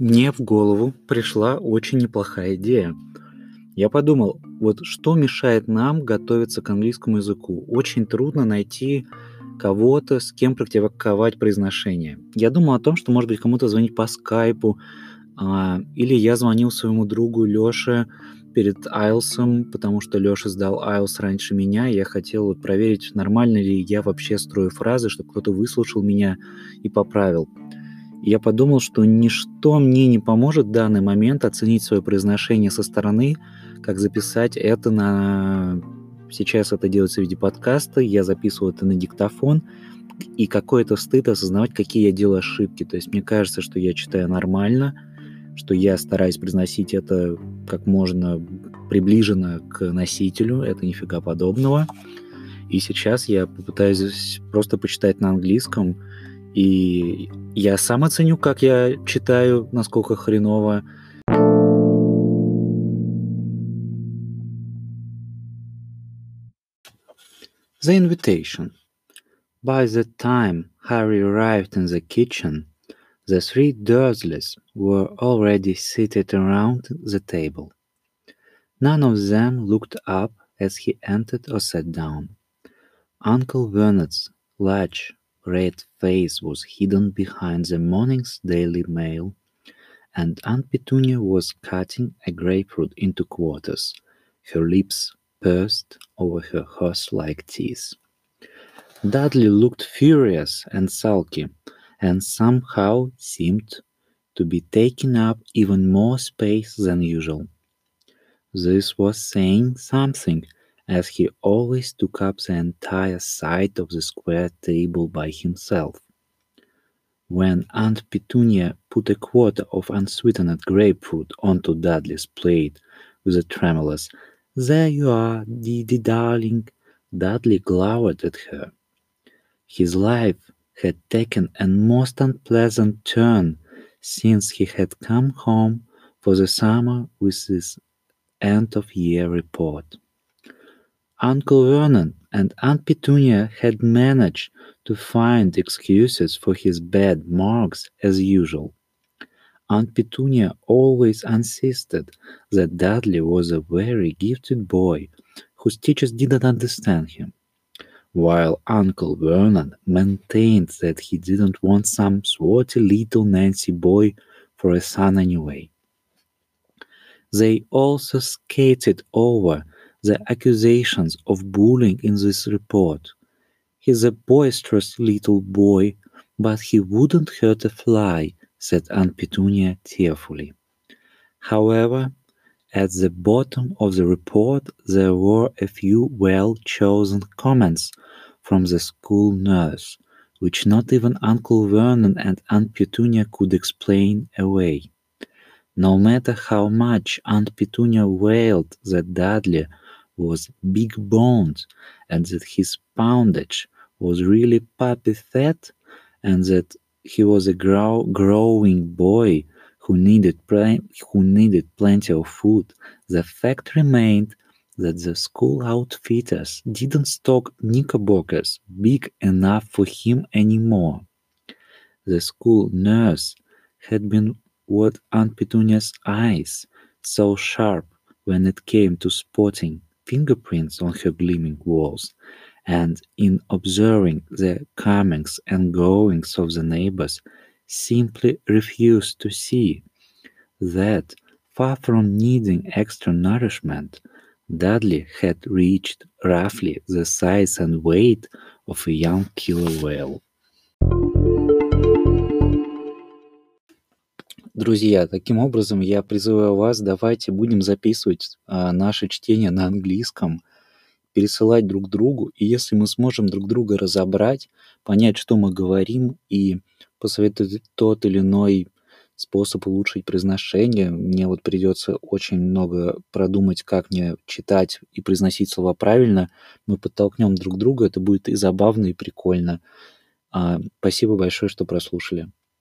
Мне в голову пришла очень неплохая идея. Я подумал, вот что мешает нам готовиться к английскому языку? Очень трудно найти кого-то, с кем практиковать произношение. Я думал о том, что, может быть, кому-то звонить по скайпу, а, или я звонил своему другу Лёше перед IELTS, потому что Лёша сдал IELTS раньше меня, я хотел вот проверить, нормально ли я вообще строю фразы, чтобы кто-то выслушал меня и поправил. И я подумал, что ничто мне не поможет в данный момент оценить свое произношение со стороны, как записать это на... Сейчас это делается в виде подкаста, я записываю это на диктофон, и какой-то стыд осознавать, какие я делаю ошибки. То есть мне кажется, что я читаю нормально, что я стараюсь произносить это как можно приближенно к носителю, это нифига подобного. И сейчас я попытаюсь просто почитать на английском, и я сам оценю, как я читаю, насколько хреново. The invitation. By the time Harry arrived in the kitchen, the three Dursleys were already seated around the table. None of them looked up as he entered or sat down. Uncle Vernet's large red face was hidden behind the morning's Daily Mail, and Aunt Petunia was cutting a grapefruit into quarters, her lips pursed over her horse-like teeth. Dudley looked furious and sulky, and somehow seemed to be taking up even more space than usual. This was saying something, as he always took up the entire side of the square table by himself. When Aunt Petunia put a quarter of unsweetened grapefruit onto Dudley's plate with a tremulous, There you are, Didi darling, Dudley glowered at her. His life had taken a most unpleasant turn since he had come home for the summer with his end of year report. Uncle Vernon and Aunt Petunia had managed to find excuses for his bad marks as usual. Aunt Petunia always insisted that Dudley was a very gifted boy whose teachers didn't understand him, while Uncle Vernon maintained that he didn't want some swarthy little Nancy boy for a son anyway. They also skated over the accusations of bullying in this report. He's a boisterous little boy, but he wouldn't hurt a fly, said Aunt Petunia tearfully. However, at the bottom of the report there were a few well chosen comments from the school nurse, which not even Uncle Vernon and Aunt Petunia could explain away. No matter how much Aunt Petunia wailed that Dudley was big boned and that his poundage was really puppy fat and that he was a grow- growing boy who needed pl- who needed plenty of food the fact remained that the school outfitters didn't stock knickerbockers big enough for him anymore. The school nurse had been what aunt petunia's eyes so sharp when it came to spotting fingerprints on her gleaming walls, and in observing the comings and goings of the neighbors, simply refused to see that, far from needing extra nourishment, Dudley had reached roughly the size and weight of a young killer whale. Друзья, таким образом я призываю вас, давайте будем записывать а, наше чтение на английском, пересылать друг другу, и если мы сможем друг друга разобрать, понять, что мы говорим, и посоветовать тот или иной способ улучшить произношение, мне вот придется очень много продумать, как мне читать и произносить слова правильно, мы подтолкнем друг друга, это будет и забавно, и прикольно. А, спасибо большое, что прослушали.